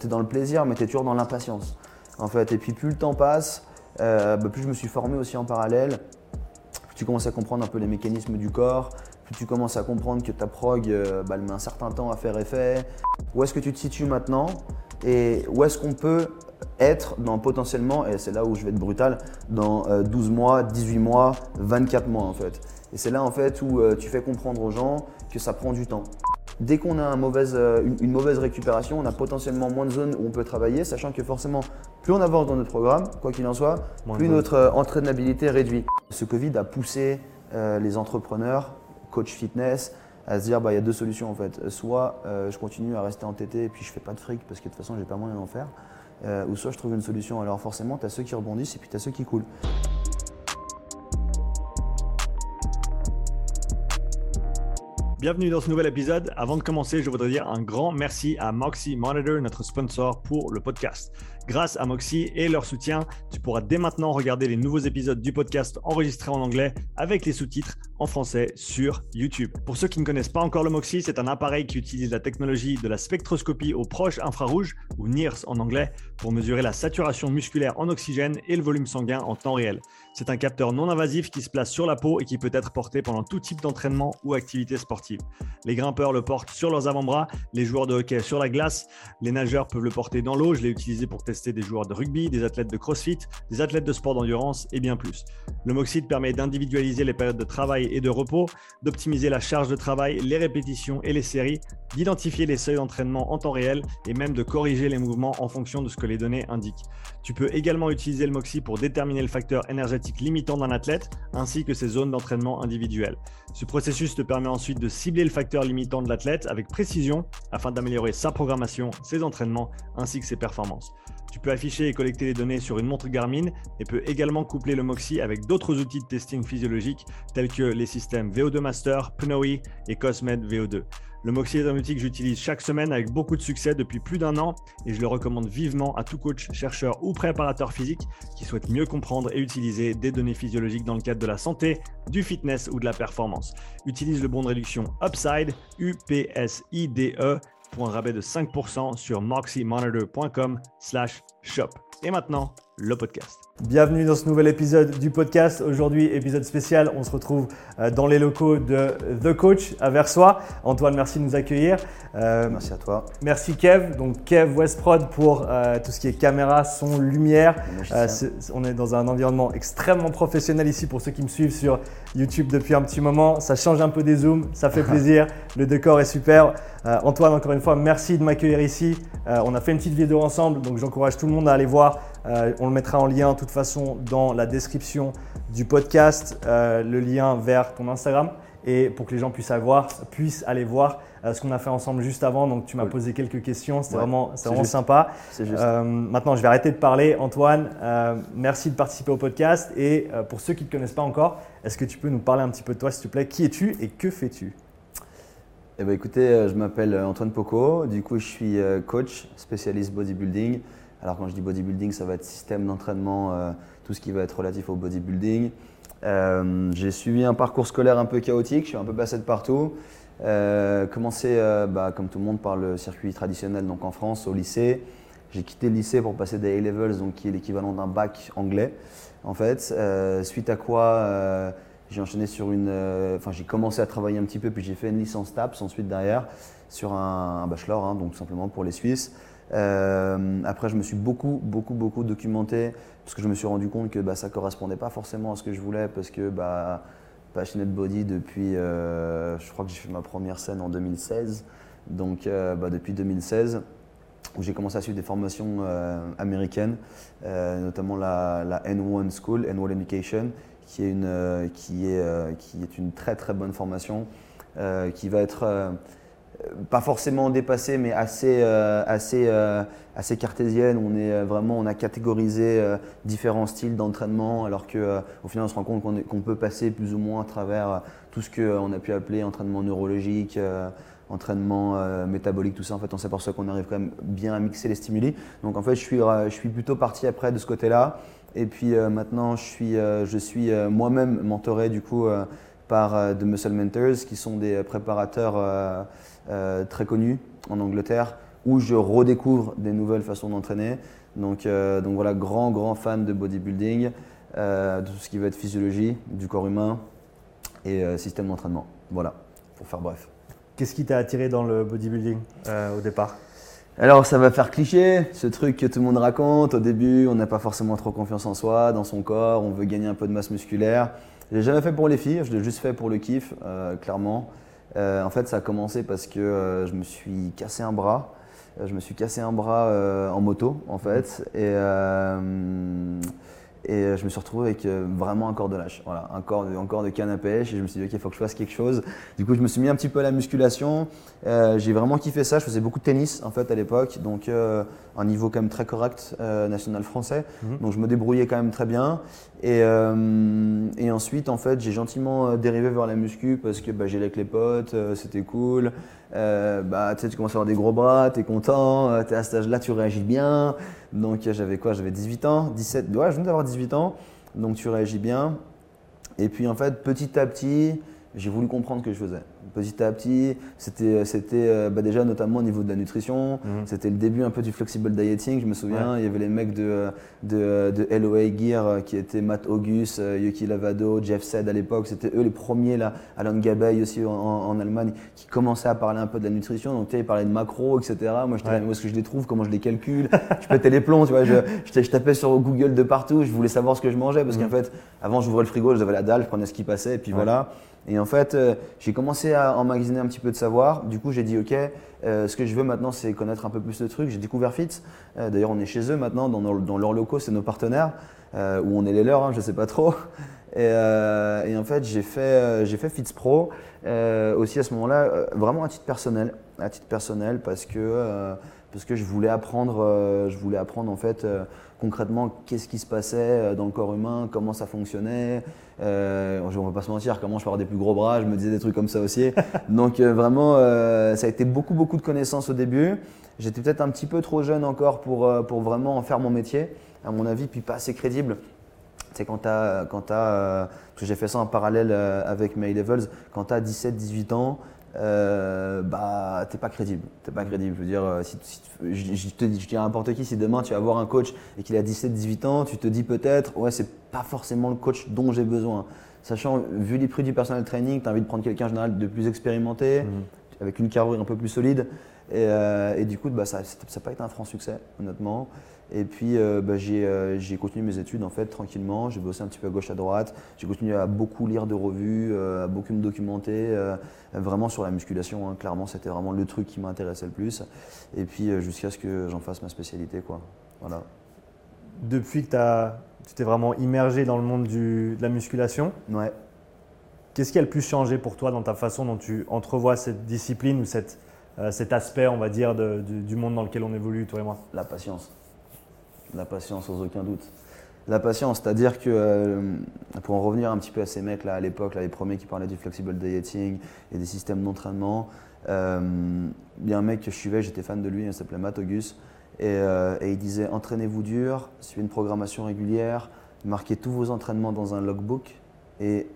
Tu es dans le plaisir, mais tu es toujours dans l'impatience. En fait, et puis plus le temps passe, bah, plus je me suis formé aussi en parallèle. Plus tu commences à comprendre un peu les mécanismes du corps, plus tu commences à comprendre que ta prog, bah, elle met un certain temps à faire effet. Où est-ce que tu te situes maintenant? Et où est-ce qu'on peut être dans potentiellement, et c'est là où je vais être brutal, dans 12 euh, mois, 18 mois, 24 mois en fait. Et c'est là en fait où euh, tu fais comprendre aux gens que ça prend du temps. Dès qu'on a euh, une, mauvaise récupération, on a potentiellement moins de zones où on peut travailler, sachant que forcément, plus on avance dans notre programme, quoi qu'il en soit, plus notre entraînabilité réduit. Ce Covid a poussé les entrepreneurs, coach fitness, à se dire bah il y a deux solutions en fait. Soit je continue à rester entêté et puis je fais pas de fric parce que de toute façon j'ai pas moyen d'en faire. Euh, ou soit je trouve une solution. Alors forcément, tu as ceux qui rebondissent et puis tu as ceux qui coulent. Bienvenue dans ce nouvel épisode. Avant de commencer, je voudrais dire un grand merci à Moxie Monitor, notre sponsor pour le podcast. Grâce à Moxie et leur soutien, tu pourras dès maintenant regarder les nouveaux épisodes du podcast enregistrés en anglais avec les sous-titres en français sur YouTube. Pour ceux qui ne connaissent pas encore le Moxie, c'est un appareil qui utilise la technologie de la spectroscopie au proche infrarouge, ou NIRS en anglais, pour mesurer la saturation musculaire en oxygène et le volume sanguin en temps réel. C'est un capteur non invasif qui se place sur la peau et qui peut être porté pendant tout type d'entraînement ou activité sportive. Les grimpeurs le portent sur leurs avant-bras, les joueurs de hockey sur la glace, les nageurs peuvent le porter dans l'eau, je l'ai utilisé pour des joueurs de rugby, des athlètes de crossfit, des athlètes de sport d'endurance et bien plus. Le Moxit permet d'individualiser les périodes de travail et de repos, d'optimiser la charge de travail, les répétitions et les séries, d'identifier les seuils d'entraînement en temps réel et même de corriger les mouvements en fonction de ce que les données indiquent. Tu peux également utiliser le Moxi pour déterminer le facteur énergétique limitant d'un athlète ainsi que ses zones d'entraînement individuelles. Ce processus te permet ensuite de cibler le facteur limitant de l'athlète avec précision afin d'améliorer sa programmation, ses entraînements ainsi que ses performances. Tu peux afficher et collecter les données sur une montre Garmin et peux également coupler le Moxie avec d'autres outils de testing physiologique tels que les systèmes VO2 Master, Pnoe et Cosmed VO2. Le Moxie est un outil que j'utilise chaque semaine avec beaucoup de succès depuis plus d'un an et je le recommande vivement à tout coach, chercheur ou préparateur physique qui souhaite mieux comprendre et utiliser des données physiologiques dans le cadre de la santé, du fitness ou de la performance. Utilise le bon de réduction Upside, U-P-S-I-D-E pour un rabais de 5% sur moxymonitor.com slash shop. Et maintenant, le podcast. Bienvenue dans ce nouvel épisode du podcast. Aujourd'hui, épisode spécial, on se retrouve euh, dans les locaux de The Coach à Versoix. Antoine, merci de nous accueillir. Euh, merci à toi. Merci Kev, donc Kev Westprod pour euh, tout ce qui est caméra, son, lumière. on est dans un environnement extrêmement professionnel ici pour ceux qui me suivent sur YouTube depuis un petit moment. Ça change un peu des zooms, ça fait plaisir. le décor est super. Antoine, encore une fois, merci de m'accueillir ici. on a fait une petite vidéo ensemble, donc j'encourage tout le monde à aller voir. On le mettra en lien tout façon dans la description du podcast euh, le lien vers ton Instagram. Et pour que les gens puissent, avoir, puissent aller voir euh, ce qu'on a fait ensemble juste avant. Donc tu m'as posé quelques questions, c'était vraiment, vraiment sympa. Euh, maintenant, je vais arrêter de parler. Antoine, merci de participer au podcast. Et pour ceux qui ne te connaissent pas encore, est-ce que tu peux nous parler un petit peu de toi, s'il te plaît? Qui es-tu et que fais-tu? Eh ben, écoutez, je m'appelle Antoine Poco, du coup je suis coach spécialiste bodybuilding. Alors quand je dis bodybuilding, ça va être système d'entraînement, euh, tout ce qui va être relatif au bodybuilding. Euh, j'ai suivi un parcours scolaire un peu chaotique, je suis un peu passé de partout. Euh, commencé, bah, comme tout le monde, par le circuit traditionnel donc en France, au lycée. J'ai quitté le lycée pour passer des A-levels, donc qui est l'équivalent d'un bac anglais, en fait. suite à quoi, j'ai enchaîné sur une. Enfin, j'ai commencé à travailler un petit peu, puis j'ai fait une licence TAPS ensuite derrière sur un, bachelor, hein, donc simplement pour les Suisses. Euh, après, je me suis beaucoup, beaucoup, beaucoup documenté parce que je me suis rendu compte que bah, ça ne correspondait pas forcément à ce que je voulais parce que bah, Passionate Body depuis, euh, je crois que j'ai fait ma première scène en 2016, donc euh, bah, depuis 2016 où j'ai commencé à suivre des formations américaines, notamment la, la, N1 School, N1 Education, qui est une, qui est, qui est une très très bonne formation, qui va être pas forcément dépassée, mais assez, euh, assez, euh, assez cartésienne. On est euh, vraiment, on a catégorisé différents styles d'entraînement, alors qu'au final, on se rend compte qu'on peut passer plus ou moins à travers tout ce qu'on a pu appeler entraînement neurologique, entraînement métabolique, tout ça. En fait, on s'aperçoit qu'on arrive quand même bien à mixer les stimuli. Donc, en fait, je suis, je suis plutôt parti après de ce côté-là. Et puis maintenant, je suis, je suis moi-même mentoré du coup par The Muscle Mentors, qui sont des préparateurs euh, très connus en Angleterre où je redécouvre des nouvelles façons d'entraîner. Donc, donc voilà, grand, grand fan de bodybuilding, de tout ce qui va être physiologie du corps humain et système d'entraînement. Voilà, pour faire bref. Qu'est-ce qui t'a attiré dans le bodybuilding au départ? Alors ça va faire cliché, ce truc que tout le monde raconte. Au début, on n'a pas forcément trop confiance en soi, dans son corps, on veut gagner un peu de masse musculaire. Je l'ai jamais fait pour les filles, je l'ai juste fait pour le kiff, euh, clairement. Euh, en fait, ça a commencé parce que euh, je me suis cassé un bras. Je me suis cassé un bras en moto, en fait. Et et je me suis retrouvé avec vraiment un corps de lâche, voilà, un corps, de, corps de canne à pêche. Et je me suis dit, ok, il faut que je fasse quelque chose. Du coup, je me suis mis un petit peu à la musculation. J'ai vraiment kiffé ça. Je faisais beaucoup de tennis, en fait, à l'époque. Donc, un niveau quand même très correct, national français. Mhm. Donc, je me débrouillais quand même très bien. Et, et ensuite, en fait, j'ai gentiment dérivé vers la muscu parce que bah, j'allais avec les potes, c'était cool. bah, tu commences à avoir des gros bras, tu es content, tu es à cet âge-là, tu réagis bien. Donc j'avais quoi? J'avais 18 ans, 17, ouais, je viens d'avoir 18 ans, donc tu réagis bien. Et puis en fait, petit à petit, j'ai voulu comprendre ce que je faisais petit à petit. C'était, c'était euh, bah, déjà notamment au niveau de la nutrition. Mhm. C'était le début un peu du flexible dieting. Je me souviens, il y avait les mecs de, de, de LOA Gear euh, qui étaient Matt August, euh, Yuki Lavado, Jeff Sed à l'époque. C'était eux les premiers là. Alan Gabay aussi en, Allemagne qui commençaient à parler un peu de la nutrition. Donc tu sais, ils parlaient de macro, etc. Moi, je ouais. où est-ce que je les trouve, comment je les calcule? je pétais les plombs, tu vois. Je, je, tapais sur Google de partout. Je voulais savoir ce que je mangeais parce qu'en mhm. fait, avant, j'ouvrais le frigo, j'avais la dalle, je prenais ce qui passait et puis voilà. Et en fait, j'ai commencé à emmagasiner un petit peu de savoir. Du coup, j'ai dit, OK, euh, ce que je veux maintenant, c'est connaître un peu plus de trucs. J'ai découvert Fit. Euh, d'ailleurs, on est chez eux maintenant, dans, leurs locaux, c'est nos partenaires, ou on est les leurs, hein, je ne sais pas trop. Et, en fait, j'ai fait, j'ai fait Fits Pro aussi à ce moment-là, vraiment à titre personnel. À titre personnel, parce que, parce que je voulais apprendre, je voulais apprendre en fait concrètement qu'est-ce qui se passait euh, dans le corps humain, comment ça fonctionnait. Euh, on ne va pas se mentir, comment je peux avoir des plus gros bras, je me disais des trucs comme ça aussi. Donc euh, vraiment, ça a été beaucoup, beaucoup de connaissances au début. J'étais peut-être un petit peu trop jeune encore pour, pour vraiment en faire mon métier, à mon avis, puis pas assez crédible. C'est quand tu as, quand parce que j'ai fait ça en parallèle avec My Levels, quand tu as 17-18 ans, euh, bah t'es pas crédible. T'es pas crédible. Je veux dire, euh, si, je, te dis, je dis à n'importe qui, si demain tu vas voir un coach et qu'il a 17-18 ans, tu te dis peut-être, ouais, c'est pas forcément le coach dont j'ai besoin. Sachant, vu les prix du personnel training, tu as envie de prendre quelqu'un en général de plus expérimenté, mhm. avec une carrure un peu plus solide. Et, euh, du coup, bah, ça n'a pas été un franc succès, honnêtement. Et puis euh, bah, euh, j'ai continué mes études en fait tranquillement. J'ai bossé un petit peu à gauche à droite. J'ai continué à beaucoup lire de revues, euh, à beaucoup me documenter, vraiment sur la musculation. Hein. Clairement, c'était vraiment le truc qui m'intéressait le plus. Et puis jusqu'à ce que j'en fasse ma spécialité, quoi. Voilà. Depuis que tu t'es vraiment immergé dans le monde de la musculation, ouais. qu'est-ce qui a le plus changé pour toi dans ta façon dont tu entrevois cette discipline ou cette, cet aspect, on va dire, du monde dans lequel on évolue, toi et moi? La patience la patience, sans aucun doute. La patience, c'est-à-dire que, euh, pour en revenir un petit peu à ces mecs-là à l'époque, là, les premiers qui parlaient du flexible dieting et des systèmes d'entraînement, euh, il y a un mec que je suivais, j'étais fan de lui, il s'appelait Matt August, et, euh, et il disait entraînez-vous dur, suivez une programmation régulière, marquez tous vos entraînements dans un logbook et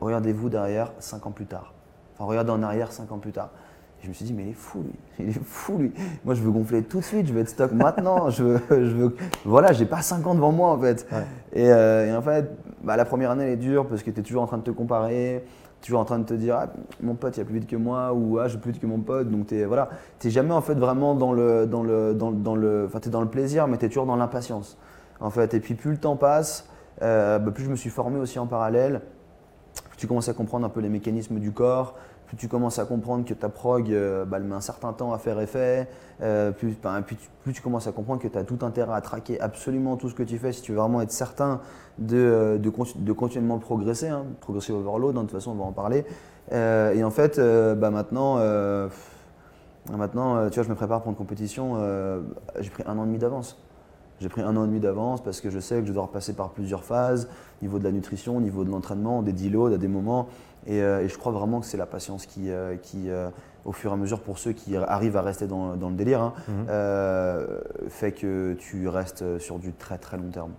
regardez-vous derrière 5 ans plus tard. Enfin, regardez en arrière 5 ans plus tard je me suis dit, mais il est fou, lui. Il est fou, lui. Moi, je veux gonfler tout de suite, je veux être stock maintenant. je veux, je veux... Voilà, j'ai pas 5 ans devant moi, en fait. Euh, et, en fait, bah, la première année, elle est dure parce que tu es toujours en train de te comparer, toujours en train de te dire, ah, mon pote, il a plus vite que moi, ou ah, j'ai plus vite que mon pote. Donc, tu voilà. jamais, en fait, vraiment dans le, dans le, dans, dans le, enfin, es dans le plaisir, mais tu es toujours dans l'impatience, en fait. Et puis, plus le temps passe, euh, bah, plus je me suis formé aussi en parallèle. Plus tu commences à comprendre un peu les mécanismes du corps, plus tu commences à comprendre que ta prog, euh, bah, elle met un certain temps à faire effet, euh, plus, plus, tu, commences à comprendre que tu as tout intérêt à traquer absolument tout ce que tu fais si tu veux vraiment être certain de, euh, continuellement progresser, hein, progresser overload, hein, de toute façon on va en parler. et en fait, bah, maintenant, maintenant tu vois, je me prépare pour une compétition, j'ai pris un an et demi d'avance. J'ai pris un an et demi d'avance parce que je sais que je dois repasser par plusieurs phases, au niveau de la nutrition, au niveau de l'entraînement, des deloads à des moments. Euh, et, je crois vraiment que c'est la patience qui, euh, qui euh, au fur et à mesure, pour ceux qui arrivent à rester dans, le délire, hein, mhm. fait que tu restes sur du très très long terme.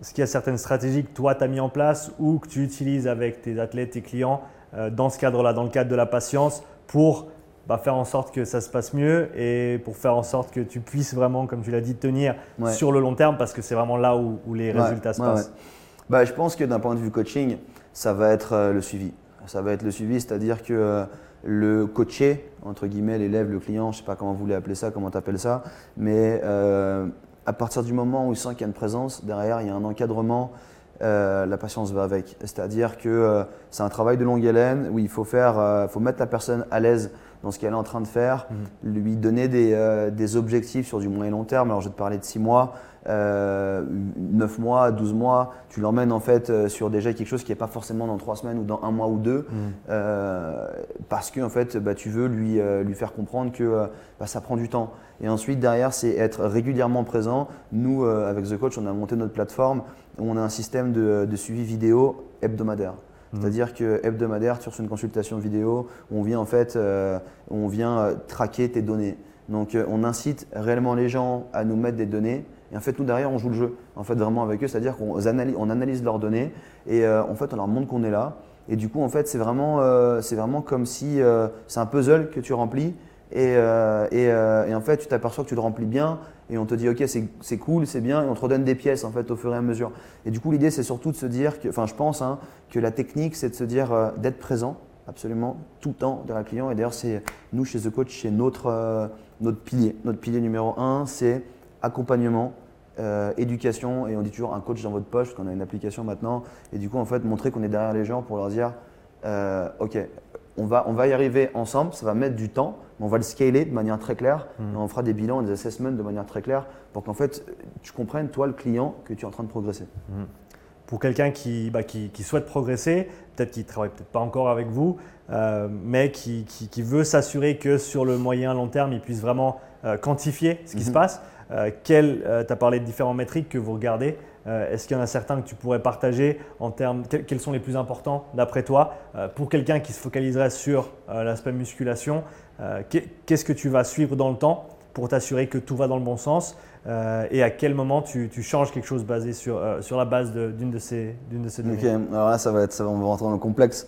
Est-ce qu'il y a certaines stratégies que toi tu as mis en place ou que tu utilises avec tes athlètes, tes clients dans ce cadre-là, dans le cadre de la patience, pour bah, faire en sorte que ça se passe mieux et pour faire en sorte que tu puisses vraiment, comme tu l'as dit, tenir sur le long terme parce que c'est vraiment là où, les résultats se passent? bah, Je pense que d'un point de vue coaching, ça va être euh, le suivi. Ça va être le suivi, c'est-à-dire que euh, le coaché, entre guillemets, l'élève, le client, je ne sais pas comment vous voulez appeler ça, comment tu appelles ça, mais euh, à partir du moment où il sent qu'il y a une présence, derrière, il y a un encadrement, la patience va avec. C'est-à-dire que c'est un travail de longue haleine où il faut, faire, faut mettre la personne à l'aise dans ce qu'elle est en train de faire, mhm. lui donner des, des, objectifs sur du moyen et long terme. Alors, je vais te parler de six mois. Euh, 9 mois, 12 mois, tu l'emmènes en fait euh, sur déjà quelque chose qui n'est pas forcément dans 3 semaines ou dans un mois ou deux, mm. euh, parce que en fait, bah, tu veux lui, euh, lui faire comprendre que bah, ça prend du temps. Et ensuite, derrière, c'est être régulièrement présent. Nous, avec The Coach, on a monté notre plateforme où on a un système de, de suivi vidéo hebdomadaire. Mm. C'est-à-dire que hebdomadaire, sur une consultation vidéo, on vient en fait, on vient traquer tes données. Donc, on incite réellement les gens à nous mettre des données et en fait, nous, derrière, on joue le jeu, en fait, vraiment avec eux. C'est-à-dire qu'on analyse, on analyse leurs données et euh, en fait, on leur montre qu'on est là. Et du coup, en fait, c'est vraiment, euh, vraiment comme si euh, c'est un puzzle que tu remplis. Et, et, en fait, tu t'aperçois que tu le remplis bien. Et on te dit, OK, c'est cool, c'est bien. Et on te redonne des pièces, en fait, au fur et à mesure. Et du coup, l'idée, c'est surtout de se dire, que, enfin, je pense hein, que la technique, c'est de se dire d'être présent absolument tout le temps derrière le client. Et d'ailleurs, c'est nous, chez The Coach, c'est notre, notre pilier. Notre pilier numéro un, c'est accompagnement euh, éducation, et on dit toujours un coach dans votre poche, parce qu'on a une application maintenant, et du coup, en fait, montrer qu'on est derrière les gens pour leur dire, euh, OK, on va, on va y arriver ensemble, ça va mettre du temps, mais on va le scaler de manière très claire, mmh. on fera des bilans des assessments de manière très claire, pour qu'en fait, tu comprennes, toi, le client, que tu es en train de progresser. Mmh. Pour quelqu'un qui, bah, qui, souhaite progresser, peut-être qu'il ne travaille peut-être pas encore avec vous, euh, mais qui, qui, veut s'assurer que sur le moyen long terme, il puisse vraiment quantifier ce qui se mmh. passe, euh, euh, tu as parlé de différentes métriques que vous regardez. Euh, est-ce qu'il y en a certains que tu pourrais partager en termes, quels sont les plus importants d'après toi Pour quelqu'un qui se focaliserait sur l'aspect musculation, qu'est-ce que tu vas suivre dans le temps pour t'assurer que tout va dans le bon sens et à quel moment tu, changes quelque chose basé sur, sur la base d'une de, ces, de ces données? Ok, alors là, ça va être, ça va, on va rentrer dans le complexe.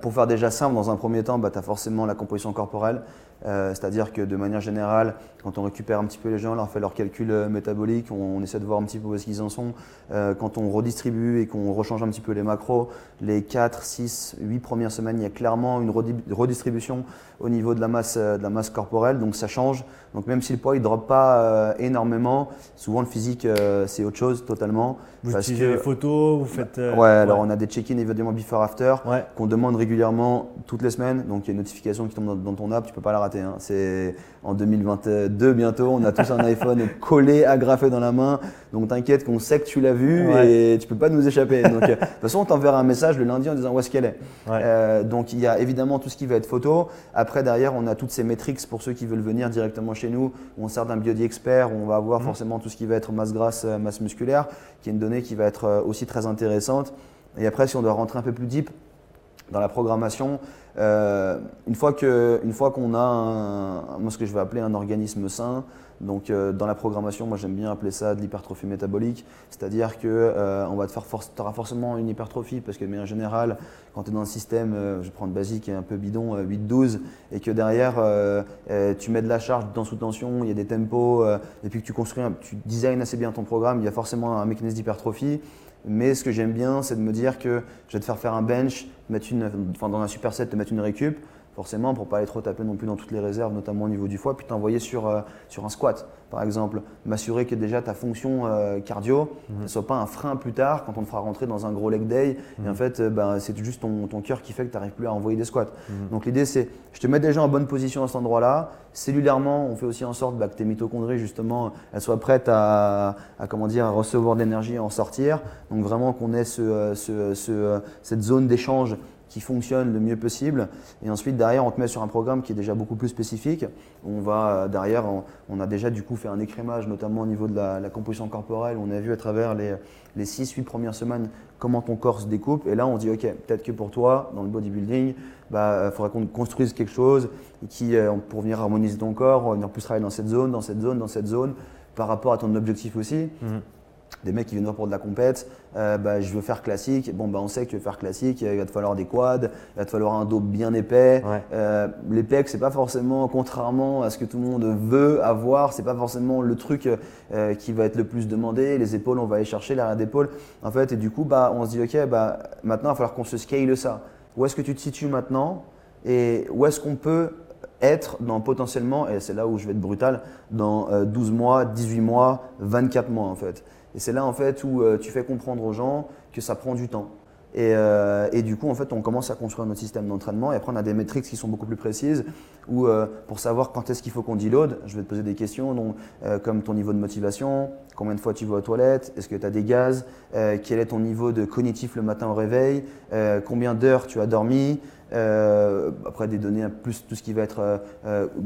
pour faire déjà simple, dans un premier temps, bah, tu as forcément la composition corporelle. Euh, c'est-à-dire que de manière générale, quand on récupère un petit peu les gens, on leur fait leurs calculs euh, métaboliques, on, essaie de voir un petit peu où est-ce qu'ils en sont. Euh, quand on redistribue et qu'on rechange un petit peu les macros, les 4, 6, 8 premières semaines, il y a clairement une redistribution au niveau de la masse, de la masse corporelle, donc ça change. Donc même si le poids ne drop pas énormément, souvent le physique c'est autre chose totalement. Vous utilisez les photos, vous faites. ouais, alors on a des check-in évidemment before-after qu'on demande régulièrement toutes les semaines. Donc il y a une notification qui tombe dans, dans ton app, tu peux pas la Hein. C'est en 2022 bientôt, on a tous un iPhone collé, agrafé dans la main. Donc t'inquiète qu'on sait que tu l'as vu et tu peux pas nous échapper. Donc, euh, de toute façon, on t'enverra un message le lundi en disant où est-ce qu'elle est. Euh, donc il y a évidemment tout ce qui va être photo. Après derrière, on a toutes ces métriques pour ceux qui veulent venir directement chez nous. On sert d'un biodi expert, on va avoir mhm. forcément tout ce qui va être masse grasse, euh, masse musculaire, qui est une donnée qui va être aussi très intéressante. Et après, si on doit rentrer un peu plus deep dans la programmation, euh, une fois qu'on a un, moi ce que je vais appeler un organisme sain, donc euh, dans la programmation, moi j'aime bien appeler ça de l'hypertrophie métabolique, c'est-à-dire que euh, on va te faire tu auras forcément une hypertrophie parce que de manière générale, quand tu es dans un système, je vais prendre basique et un peu bidon, 8-12, et que derrière tu mets de la charge dans sous tension, il y a des tempos, et puis que tu construis, tu designs assez bien ton programme, il y a forcément un mécanisme d'hypertrophie. Mais ce que j'aime bien, c'est de me dire que je vais te faire faire un bench, mettre une, enfin dans un superset, te mettre une récup, forcément pour pas aller trop taper non plus dans toutes les réserves, notamment au niveau du foie, puis t'envoyer sur, euh, sur un squat, par exemple. M'assurer que déjà ta fonction euh, cardio mhm. ne soit pas un frein plus tard quand on te fera rentrer dans un gros leg day. Et en mhm. fait, euh, ben, c'est juste ton, ton cœur qui fait que tu n'arrives plus à envoyer des squats. Mhm. Donc l'idée, c'est je te mets déjà en bonne position à cet endroit-là. Cellulairement, on fait aussi en sorte bah, que tes mitochondries, justement, elles soient prêtes à, à comment dire, à recevoir de l'énergie et en sortir. Donc vraiment qu'on ait ce, ce, ce, cette zone d'échange fonctionne le mieux possible. Et ensuite, derrière, on te met sur un programme qui est déjà beaucoup plus spécifique. On va, euh, derrière, on, a déjà du coup fait un écrémage, notamment au niveau de la, composition corporelle. On a vu à travers les, les 6-8 premières semaines comment ton corps se découpe. Et là, on dit, OK, peut-être que pour toi, dans le bodybuilding, il bah, euh, faudrait qu'on construise quelque chose qui, euh, pour venir harmoniser ton corps, venir plus travailler dans cette zone, dans cette zone, dans cette zone, par rapport à ton objectif aussi. Mmh. Des mecs qui viennent voir pour de la compète, euh, bah, je veux faire classique. Bon, bah, on sait que tu veux faire classique, il va te falloir des quads, il va te falloir un dos bien épais. Ouais. Euh, les pecs, c'est pas forcément, contrairement à ce que tout le monde veut avoir, c'est pas forcément le truc euh, qui va être le plus demandé. Les épaules, on va aller chercher l'arrière d'épaule. En fait, et du coup, bah, on se dit, ok, bah, maintenant, il va falloir qu'on se scale ça. Où est-ce que tu te situes maintenant et où est-ce qu'on peut être dans potentiellement, et c'est là où je vais être brutal, dans euh, 12 mois, 18 mois, 24 mois en fait. Et c'est là en fait où euh, tu fais comprendre aux gens que ça prend du temps. Et, euh, et, du coup, en fait, on commence à construire notre système d'entraînement. Et après, on a des métriques qui sont beaucoup plus précises. Où, euh, pour savoir quand est-ce qu'il faut qu'on deload, je vais te poser des questions, donc, euh, comme ton niveau de motivation, combien de fois tu vas aux toilettes, est-ce que tu as des gaz, euh, quel est ton niveau de cognitif le matin au réveil, combien d'heures tu as dormi, après des données plus tout ce qui va être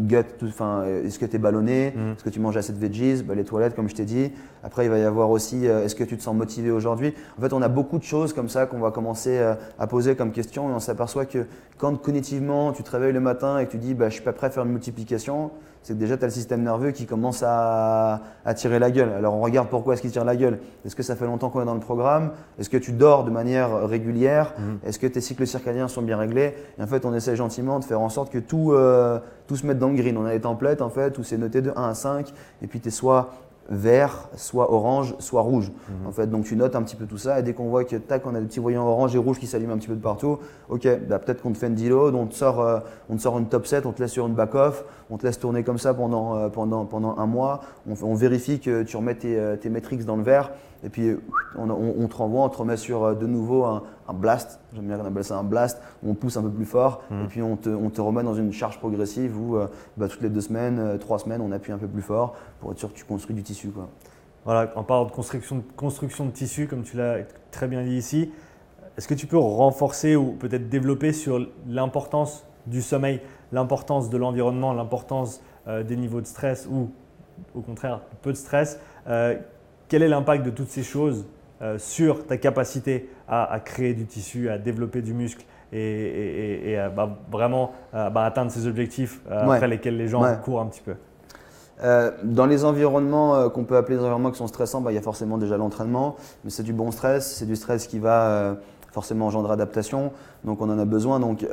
gut, enfin, est-ce que tu es ballonné, Mhm. est-ce que tu manges assez de veggies, bah, les toilettes comme je t'ai dit. Après il va y avoir aussi est-ce que tu te sens motivé aujourd'hui. En fait on a beaucoup de choses comme ça qu'on va commencer à poser comme question et on s'aperçoit que quand cognitivement tu te réveilles le matin et que tu dis bah, je suis pas prêt à faire une multiplication, c'est que déjà tu as le système nerveux qui commence à, à tirer la gueule. Alors on regarde pourquoi est-ce qu'il tire la gueule. Est-ce que ça fait longtemps qu'on est dans le programme? Est-ce que tu dors de manière régulière? Mhm. Est-ce que tes cycles circadiens sont bien réglés? Et en fait, on essaie gentiment de faire en sorte que tout, euh, tout se mette dans le green. On a des templates en fait où c'est noté de 1 à 5 et puis tu es soit vert, soit orange, soit rouge. Mhm. En fait, donc tu notes un petit peu tout ça et dès qu'on voit que tac, on a des petits voyants orange et rouge qui s'allument un petit peu de partout, ok, bah, peut-être qu'on te fait une deload, on te sort, euh, on te sort une top 7, on te laisse sur une back off, on te laisse tourner comme ça pendant, euh, pendant, pendant un mois, on, on vérifie que tu remets tes, euh, tes metrics dans le vert et puis on, on- on te renvoie, on te remet sur euh, de nouveau un, un blast, j'aime bien qu'on appelle ça un blast, on pousse un peu plus fort Mhm. et puis on te, on te remet dans une charge progressive où bah, toutes les deux semaines, trois semaines, on appuie un peu plus fort pour être sûr que tu construis du tissu. Quoi. Voilà, en parlant de construction, construction de tissu, comme tu l'as très bien dit ici, est-ce que tu peux renforcer ou peut-être développer sur l'importance du sommeil, l'importance de l'environnement, l'importance euh, des niveaux de stress ou au contraire peu de stress Euh, Quel est l'impact de toutes ces choses euh, sur ta capacité à, à créer du tissu, à développer du muscle et, et- et- et à bah, vraiment bah, atteindre ces objectifs Ouais. après lesquels les gens Ouais. courent un petit peu? Euh, dans les environnements euh, qu'on peut appeler des environnements qui sont stressants, bah, il y a forcément déjà l'entraînement, mais c'est du bon stress, c'est du stress qui va euh, forcément engendrer adaptation, donc on en a besoin. Donc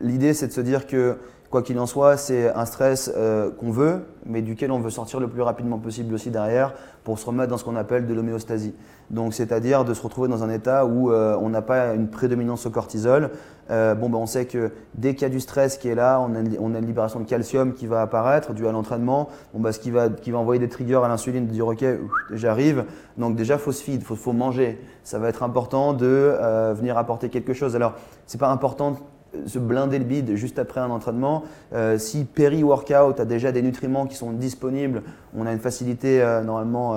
l'idée c'est de se dire que quoi qu'il en soit, c'est un stress euh, qu'on veut, mais duquel on veut sortir le plus rapidement possible aussi derrière pour se remettre dans ce qu'on appelle de l'homéostasie. Donc c'est-à-dire de se retrouver dans un état où euh, on n'a pas une prédominance au cortisol. Euh, bon, ben, on sait que dès qu'il y a du stress qui est là, on a, une, libération de calcium qui va apparaître dû à l'entraînement. Bon, bah, ce qui va, qui va envoyer des triggers à l'insuline, de dire ok, j'arrive. Donc déjà, faut se feed, faut, faut manger. Ça va être important de venir apporter quelque chose. Alors, c'est pas important se blinder le bide juste après un entraînement. Euh, si péri-workout a déjà des nutriments qui sont disponibles, on a une facilité euh, normalement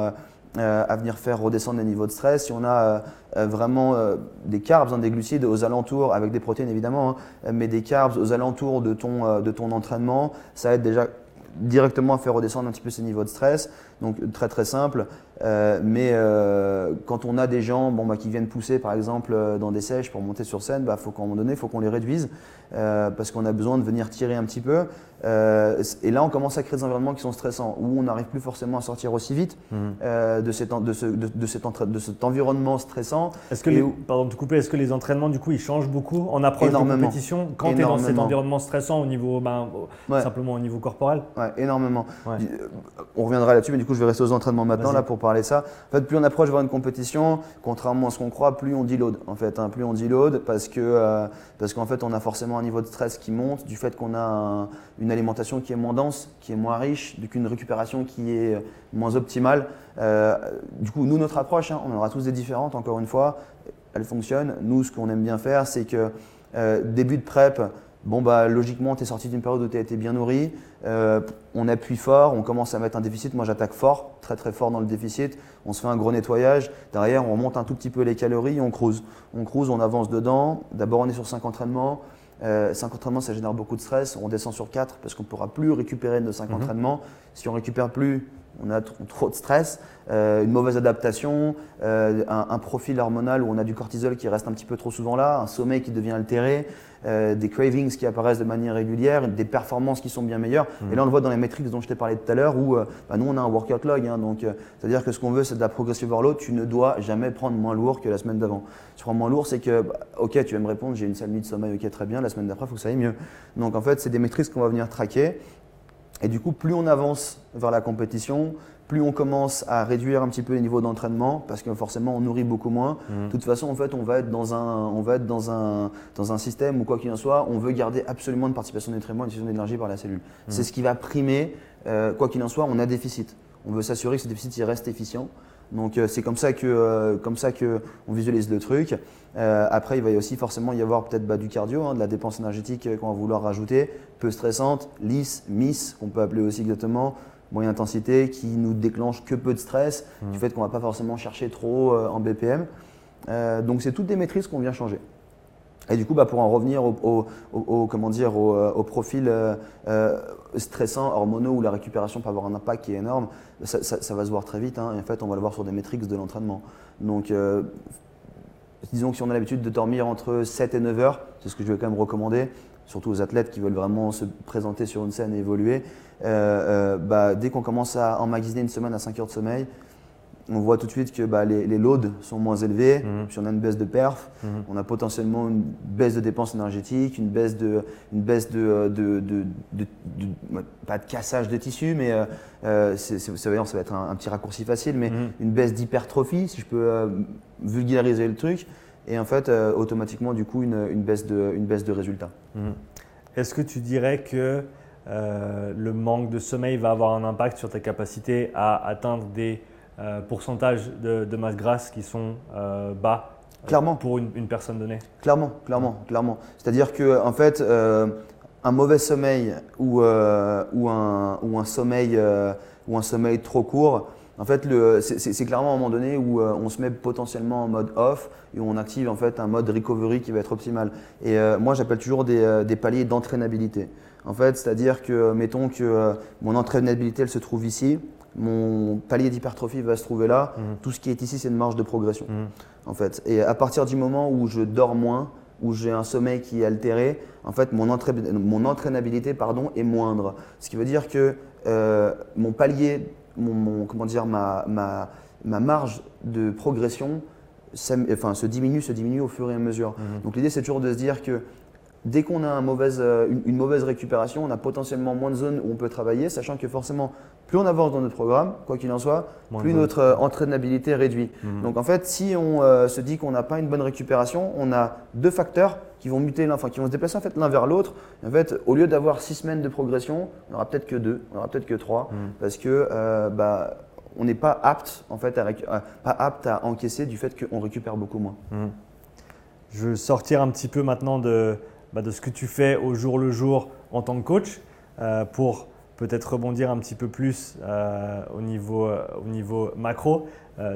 euh, à venir faire redescendre les niveaux de stress. Si on a vraiment des carbs, hein, des glucides aux alentours, avec des protéines évidemment, hein, mais des carbs aux alentours de ton, de ton entraînement, ça aide déjà directement à faire redescendre un petit peu ces niveaux de stress. Donc très très simple. Euh, mais euh, quand on a des gens bon, bah, qui viennent pousser par exemple euh, dans des sèches pour monter sur scène, bah, faut qu'à un moment donné, il faut qu'on les réduise parce qu'on a besoin de venir tirer un petit peu. Euh, et là, on commence à créer des environnements qui sont stressants, où on n'arrive plus forcément à sortir aussi vite euh, de, cet, en- de, ce- de- de cet entra- de cet environnement stressant. Est-ce que, les, où- pardon de te couper, est-ce que les entraînements, du coup, ils changent beaucoup en approche de Énormément. compétition quand tu es dans cet environnement stressant au niveau, ben, Ouais. simplement au niveau corporel? Ouais, énormément. Ouais. Euh, On reviendra là-dessus, mais du coup, je vais rester aux entraînements maintenant là pour parler de ça. En fait, plus on approche vers une compétition, contrairement à ce qu'on croit, plus on deload. En fait, hein, plus on deload parce que euh, parce qu'en fait, on a forcément niveau de stress qui monte du fait qu'on a un- une alimentation qui est moins dense, qui est moins riche, du coup une récupération qui est moins optimale. Euh, du coup, nous, notre approche, hein, on aura tous des différentes. Encore une fois, elle fonctionne. Nous, ce qu'on aime bien faire, c'est que euh, début de prep. Bon, bah, logiquement, tu es sorti d'une période où tu as été bien nourri. Euh, on appuie fort, on commence à mettre un déficit. Moi, j'attaque fort, très très fort dans le déficit. On se fait un gros nettoyage. Derrière, on monte un tout petit peu les calories on cruise. On cruise, on avance dedans. D'abord, on est sur 5 entraînements. Euh, 5 entraînements, ça génère beaucoup de stress. On descend sur 4 parce qu'on ne pourra plus récupérer de 5 Mhm. entraînements. Si on récupère plus, on a trop de stress, euh, une mauvaise adaptation, euh, un, profil hormonal où on a du cortisol qui reste un petit peu trop souvent là, un sommeil qui devient altéré, euh, des cravings qui apparaissent de manière régulière, des performances qui sont bien meilleures. Mmh. Et là, on le voit dans les métriques dont je t'ai parlé tout à l'heure où bah, nous, on a un workout log. Hein, donc, c'est-à-dire que ce qu'on veut, c'est de la progressive overload. Tu ne dois jamais prendre moins lourd que la semaine d'avant. Tu prends moins lourd, c'est que, bah, ok, tu vas me répondre, j'ai une seule nuit de sommeil, ok, très bien, la semaine d'après, il faut que ça aille mieux. Donc, en fait, c'est des métriques qu'on va venir traquer. Et du coup, plus on avance vers la compétition, plus on commence à réduire un petit peu les niveaux d'entraînement, parce que forcément on nourrit beaucoup moins. Mhm. De toute façon, en fait, on va être dans un, on va être dans un, dans un système où quoi qu'il en soit, on veut garder absolument une participation de nutriments et une d'énergie par la cellule. Mhm. C'est ce qui va primer, euh, quoi qu'il en soit, on a déficit. On veut s'assurer que ce déficit il reste efficient. Donc euh, c'est comme ça que, euh, comme ça que on visualise le truc. après, il va y aussi forcément y avoir peut-être bah, du cardio, hein, de la dépense énergétique qu'on va vouloir rajouter, peu stressante, lisse, miss, qu'on peut appeler aussi exactement, moyenne intensité qui nous déclenche que peu de stress, du mmh. fait qu'on ne va pas forcément chercher trop euh, en BPM. Euh, donc c'est toutes des maîtrises qu'on vient changer. Et du coup, bah, pour en revenir au, comment dire, au, euh, profil stressant, hormonaux, où la récupération peut avoir un impact qui est énorme, ça, va se voir très vite. Hein. en fait, on va le voir sur des métriques de l'entraînement. Donc, disons que si on a l'habitude de dormir entre 7 et 9 heures, c'est ce que je vais quand même recommander, surtout aux athlètes qui veulent vraiment se présenter sur une scène et évoluer, euh, euh, bah, dès qu'on commence à emmagasiner une semaine à 5 heures de sommeil, on voit tout de suite que bah, les, loads sont moins élevés, mhm. puis on a une baisse de perf, mhm. on a potentiellement une baisse de dépenses énergétiques, une baisse de, une baisse de, de, pas de cassage de tissu, mais euh, ça, va, ça va être un, petit raccourci facile, mais mhm. une baisse d'hypertrophie, si je peux vulgariser le truc, et en fait automatiquement du coup une, une, baisse, de, une baisse de résultats. Est-ce que tu dirais que euh, le manque de sommeil va avoir un impact sur ta capacité à atteindre des euh, pourcentages de, masse grasse qui sont euh, bas clairement. pour une, personne donnée Clairement, clairement, clairement. C'est-à-dire que en fait, un mauvais sommeil ou, ou, un, ou, un, sommeil, ou un sommeil trop court, en fait, c'est clairement un moment donné où on se met potentiellement en mode off et on active en fait un mode recovery qui va être optimal. Et moi, j'appelle toujours des, des paliers d'entraînabilité. En fait, c'est-à-dire que, mettons que euh, mon entraînabilité, elle se trouve ici, mon palier d'hypertrophie va se trouver là. Mhm. Tout ce qui est ici, c'est une marge de progression. Mhm. En fait. Et à partir du moment où je dors moins, où j'ai un sommeil qui est altéré, en fait, mon, mon entraînabilité pardon, est moindre. Ce qui veut dire que euh, mon palier, mon, comment dire, ma, ma, ma, marge de progression enfin, se diminue, se diminue au fur et à mesure. Mhm. Donc l'idée, c'est toujours de se dire que Dès qu'on a euh, une, mauvaise récupération, on a potentiellement moins de zones où on peut travailler, sachant que forcément, plus on avance dans notre programme, quoi qu'il en soit, plus notre euh, entraînabilité réduit. Mhm. Donc en fait, si on euh, se dit qu'on n'a pas une bonne récupération, on a deux facteurs qui vont muter, enfin qui vont se déplacer en fait l'un vers l'autre. En fait, au lieu d'avoir six semaines de progression, on n'aura peut-être que deux, on aura peut-être que trois, mhm. parce que bah, on n'est pas apte en fait à, pas apte à encaisser du fait qu'on récupère beaucoup moins. Mhm. Je veux sortir un petit peu maintenant de bah, de ce que tu fais au jour le jour en tant que coach euh, pour peut-être rebondir un petit peu plus euh, au, niveau, euh, au niveau macro.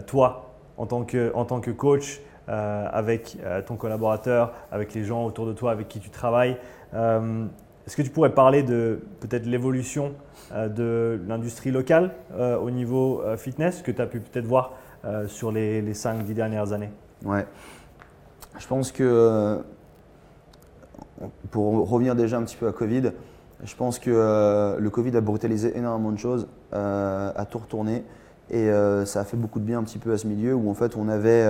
toi, en tant que, en tant que coach, avec ton collaborateur, avec les gens autour de toi avec qui tu travailles, est-ce que tu pourrais parler de peut-être l'évolution de l'industrie locale au niveau fitness que tu as pu peut-être voir sur les, les 5-10 dernières années? Ouais. Je pense que pour revenir déjà un petit peu à Covid, je pense que euh, le Covid a brutalisé énormément de choses, euh, a tout retourné. Et euh, ça a fait beaucoup de bien un petit peu à ce milieu où en fait on avait,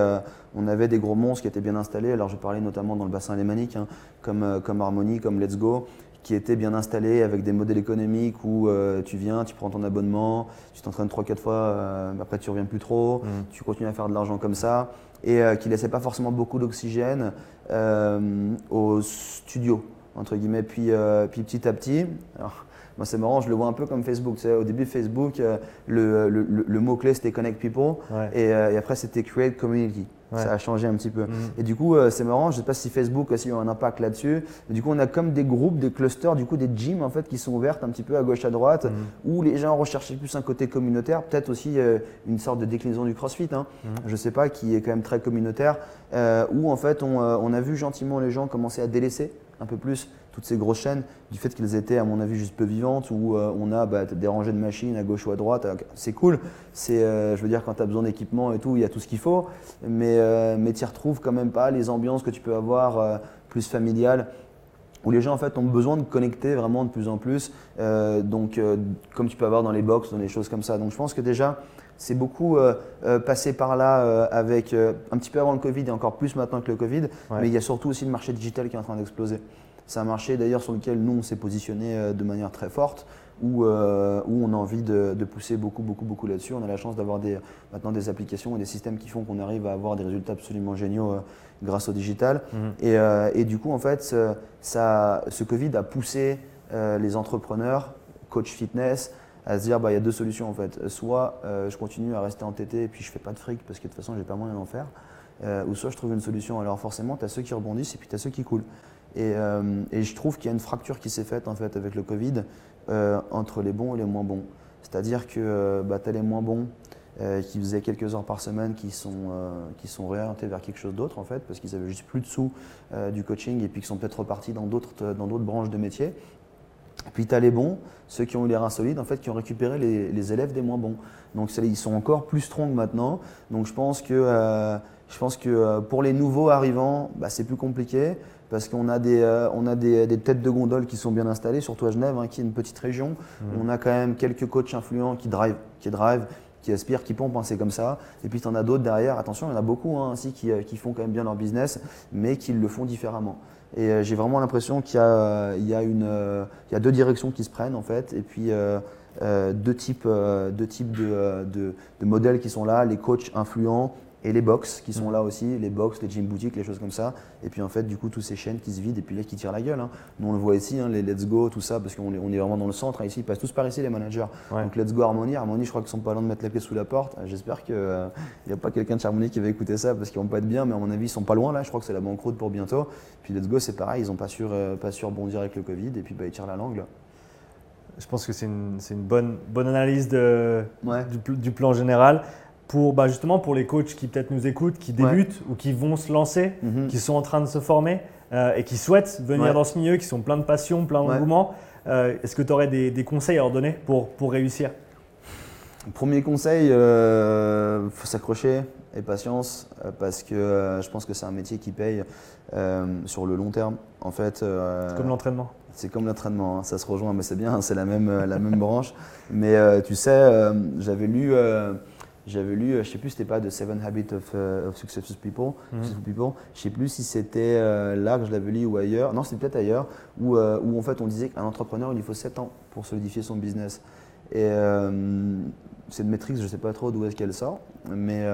on avait des gros monstres qui étaient bien installés. Alors je parlais notamment dans le bassin alémanique, hein, comme, comme Harmony, comme Let's Go, qui étaient bien installés avec des modèles économiques où tu viens, tu prends ton abonnement, tu t'entraînes 3-4 fois, après tu reviens plus trop, mmh. tu continues à faire de l'argent comme ça et qui ne laissait pas forcément beaucoup d'oxygène euh, au studio, entre guillemets. Puis, euh, puis petit à petit, alors, moi c'est marrant, je le vois un peu comme Facebook. au début, Facebook, euh, le, le, le mot-clé c'était Connect People et, après c'était Create Community. Ça a changé un petit peu. Mhm. Et du coup, c'est marrant, je ne sais pas si Facebook aussi a un impact là-dessus. Du coup, on a comme des groupes, des clusters, du coup, des gyms en fait qui sont ouvertes un petit peu à gauche, à droite, mhm. où les gens recherchaient plus un côté communautaire, peut-être aussi une sorte de déclinaison du CrossFit. Hein. Mhm. Je ne sais pas, qui est quand même très communautaire, où en fait on, on a vu gentiment les gens commencer à délaisser un peu plus toutes ces grosses chaînes, du fait qu'elles étaient, à mon avis, juste peu vivantes, où euh, on a bah, des rangées de machines à gauche ou à droite. C'est cool. C'est, je veux dire, quand tu as besoin d'équipement et tout, il y a tout ce qu'il faut. Mais, mais tu n'y retrouves quand même pas les ambiances que tu peux avoir plus familiales où les gens en fait ont besoin de connecter vraiment de plus en plus, donc comme tu peux avoir dans les box, dans les choses comme ça. Donc je pense que déjà c'est beaucoup euh, euh, passé par là euh, avec un petit peu avant le Covid et encore plus maintenant que le Covid. Mais il y a surtout aussi le marché digital qui est en train d'exploser. C'est un marché d'ailleurs sur lequel nous on s'est positionné de manière très forte, où, où on a envie de, pousser beaucoup, beaucoup, beaucoup là-dessus. On a la chance d'avoir des, maintenant des applications et des systèmes qui font qu'on arrive à avoir des résultats absolument géniaux grâce au digital. Mhm. Et, et, du coup, en fait, ça, ce Covid a poussé les entrepreneurs, coach fitness, à se dire bah, il y a deux solutions en fait. Soit euh, je continue à rester entêté et puis je fais pas de fric parce que de toute façon j'ai pas moyen d'en faire. Euh, ou soit je trouve une solution. Alors forcément, tu as ceux qui rebondissent et puis tu as ceux qui coulent. Et, euh, et je trouve qu'il y a une fracture qui s'est faite en fait avec le Covid entre les bons et les moins bons. C'est-à-dire que bah, tu as les moins bons qui faisaient quelques heures par semaine qui sont, qui sont réorientés vers quelque chose d'autre en fait parce qu'ils avaient juste plus de sous du coaching et puis qui sont peut-être repartis dans d'autres branches de métier puis tu as les bons, ceux qui ont eu les reins solides, en fait, qui ont récupéré les, élèves des moins bons. Donc ils sont encore plus strong maintenant. Donc je pense que, euh, je pense que euh, pour les nouveaux arrivants, bah, c'est plus compliqué parce qu'on a, des, euh, on a des, têtes de gondole qui sont bien installées, surtout à Genève, hein, qui est une petite région. Mmh. On a quand même quelques coachs influents qui drive, qui drive, qui aspirent, qui pompent, hein, c'est comme ça. Et puis tu en as d'autres derrière, attention, il y en a beaucoup hein, aussi qui, qui, font quand même bien leur business, mais qui le font différemment. Et euh, j'ai vraiment l'impression qu'il y, y, euh, y, a deux directions qui se prennent en fait, et puis euh, deux types, deux types de, de, de, modèles qui sont là, les coachs influents et les box qui sont mm. là aussi, les box, les gym boutiques, les choses comme ça. Et puis en fait, du coup, tous ces chaînes qui se vident et puis là qui tirent la gueule. Hein. Nous, on le voit ici, hein, les Let's Go, tout ça, parce qu'on est, on est vraiment dans le centre. Hein, ici, ils passent tous par ici, les managers. Donc Let's Go Harmonie. Harmonie, je crois qu'ils sont pas loin de mettre la clé sous la porte. J'espère qu'il n'y a pas quelqu'un de Harmonie qui va écouter ça parce qu'ils vont pas être bien, mais à mon avis, ils sont pas loin là. Je crois que c'est la banqueroute pour bientôt. Puis Let's Go, c'est pareil, ils n'ont pas su, euh, pas rebondir avec le Covid et puis bah, ils tirent la langue. Je pense que c'est une, une, bonne, bonne analyse de, du, du, plan général pour bah, justement pour les coachs qui peut-être nous écoutent, qui débutent ou qui vont se lancer, mhm. qui sont en train de se former euh, et qui souhaitent venir dans ce milieu, qui sont pleins de passion, plein d'engouement. Euh, est-ce que tu aurais des, conseils à leur donner pour, pour réussir? Premier conseil, il euh, faut s'accrocher et patience parce que je pense que c'est un métier qui paye sur le long terme. En fait, c'est comme l'entraînement. C'est comme l'entraînement, hein. ça se rejoint, mais c'est bien, c'est la même, la même branche. Mais tu sais, j'avais lu j'avais lu, euh, je sais plus, c'était pas The Seven Habits of, euh, Successful People, mm People. Je sais plus si c'était euh, là que je l'avais lu ou ailleurs. Non, c'était peut-être ailleurs, où, où, en fait on disait qu'un entrepreneur, il lui faut 7 ans pour solidifier son business. Et cette métrique, je ne sais pas trop d'où est-ce qu'elle sort, mais,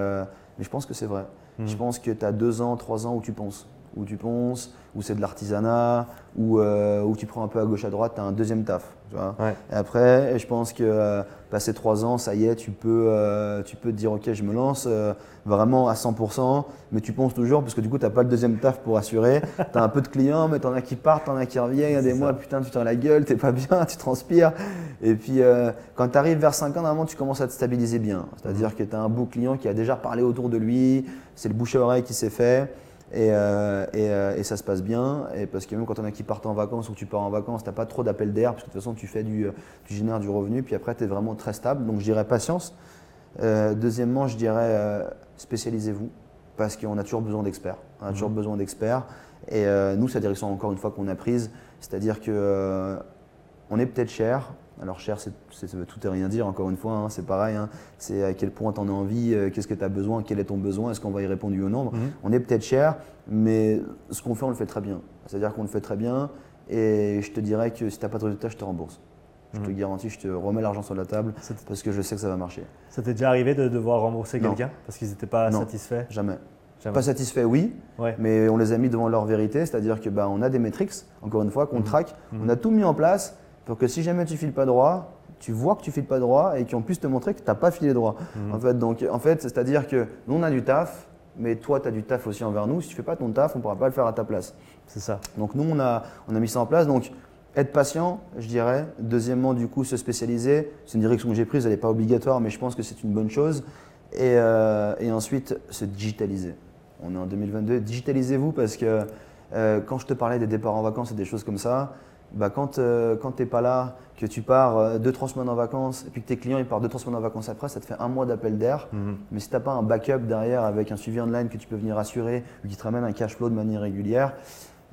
mais je pense que c'est vrai. Mhm. Je pense que tu as 2 ans, 3 ans où tu penses où tu ponces, où c'est de l'artisanat, où, euh, où, tu prends un peu à gauche à droite, tu as un deuxième taf. Tu vois Et après, je pense que euh, passé trois ans, ça y est, tu peux, euh, tu peux te dire ok, je me lance vraiment à 100%, mais tu ponces toujours parce que du coup, tu n'as pas le deuxième taf pour assurer. tu as un peu de clients, mais tu en as qui partent, tu en as qui reviennent. Il y a des mois, putain, tu t'en la gueule, tu pas bien, tu transpires. Et puis, quand tu arrives vers 5 ans, normalement, tu commences à te stabiliser bien. C'est-à-dire mhm. que tu as un beau client qui a déjà parlé autour de lui, c'est le bouche à oreille qui s'est fait. Euh, euh, et, ça se passe bien. Et parce que même quand on a qui partent en vacances ou tu pars en vacances, tu n'as pas trop d'appel d'air, parce que de toute façon, tu fais du, tu génères du revenu, puis après, tu es vraiment très stable. Donc, je dirais patience. Euh, deuxièmement, je dirais spécialisez-vous, parce qu'on a toujours besoin d'experts. On a toujours mhm. besoin d'experts. Et nous, c'est la direction, encore une fois, qu'on a prise. C'est-à-dire que on est peut-être cher, alors cher, ça veut tout et rien dire, encore une fois, hein, c'est pareil. Hein. c'est à quel point tu en as envie, euh, qu'est-ce que tu as besoin, quel est ton besoin, est-ce qu'on va y répondre au nombre. Mhm. On est peut-être cher, mais ce qu'on fait, on le fait très bien. C'est-à-dire qu'on le fait très bien et je te dirais que si tu n'as pas de résultat, je te rembourse. Je te mhm. garantis, je te remets l'argent sur la table parce que je sais que ça va marcher. Ça t'est déjà arrivé de devoir rembourser quelqu'un parce qu'ils n'étaient pas satisfaits? Jamais. Pas satisfaits, oui, mais on les a mis devant leur vérité, c'est-à-dire que bah, on a des métriques, encore une fois, qu'on mhm. traque, on a tout mis en place pour que si jamais tu files pas droit, tu vois que tu files pas droit et qu'on puisse te montrer que tu n'as pas filé droit. Mhm. En fait, donc, en fait, c'est-à-dire que nous, on a du taf, mais toi, tu as du taf aussi envers nous. Si tu fais pas ton taf, on ne pourra pas le faire à ta place. C'est ça. Donc, nous, on a, on a mis ça en place. Donc, être patient, je dirais. Deuxièmement, du coup, se spécialiser. C'est une direction que j'ai prise, elle n'est pas obligatoire, mais je pense que c'est une bonne chose. Et, euh, et, ensuite, se digitaliser. On est en 2022. Digitalisez-vous parce que Euh, quand je te parlais des départs en vacances et des choses comme ça, bah, quand, euh, quand tu n'es pas là, que tu pars 2-3 semaines en vacances, et puis que tes clients ils partent 2-3 semaines en vacances après, ça te fait un mois d'appel d'air. Mhm. Mais si tu n'as pas un backup derrière avec un suivi online que tu peux venir assurer ou qui te ramène un cash flow de manière régulière,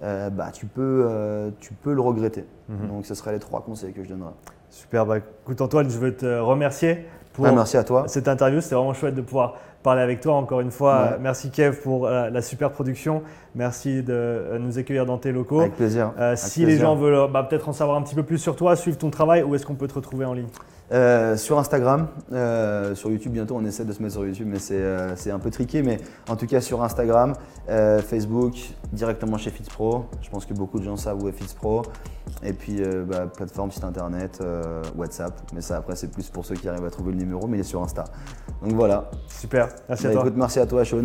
euh, bah, tu, peux, euh, tu peux le regretter. Mhm. Donc ce seraient les trois conseils que je donnerais. Super. Bah, écoute, Antoine, je veux te remercier pour Ah, merci à toi. cette interview. C'était vraiment chouette de pouvoir parler avec toi. Encore une fois, Ouais. euh, merci Kev pour euh, la super production. Merci de euh, nous accueillir dans tes locaux. Avec plaisir. Euh, Avec si les gens veulent bah, peut-être en savoir un petit peu plus sur toi, suivre ton travail, où est-ce qu'on peut te retrouver en ligne? Euh, sur Instagram, euh, sur YouTube bientôt, on essaie de se mettre sur YouTube, mais c'est euh, un peu triqué. Mais en tout cas sur Instagram, Facebook, directement chez FitzPro. Je pense que beaucoup de gens savent où est FitzPro. Et puis bah, plateforme, site internet, WhatsApp. Mais ça après c'est plus pour ceux qui arrivent à trouver le numéro, mais il est sur Insta. Donc voilà. Super. Merci Bah, à toi. écoute, merci à toi Sean.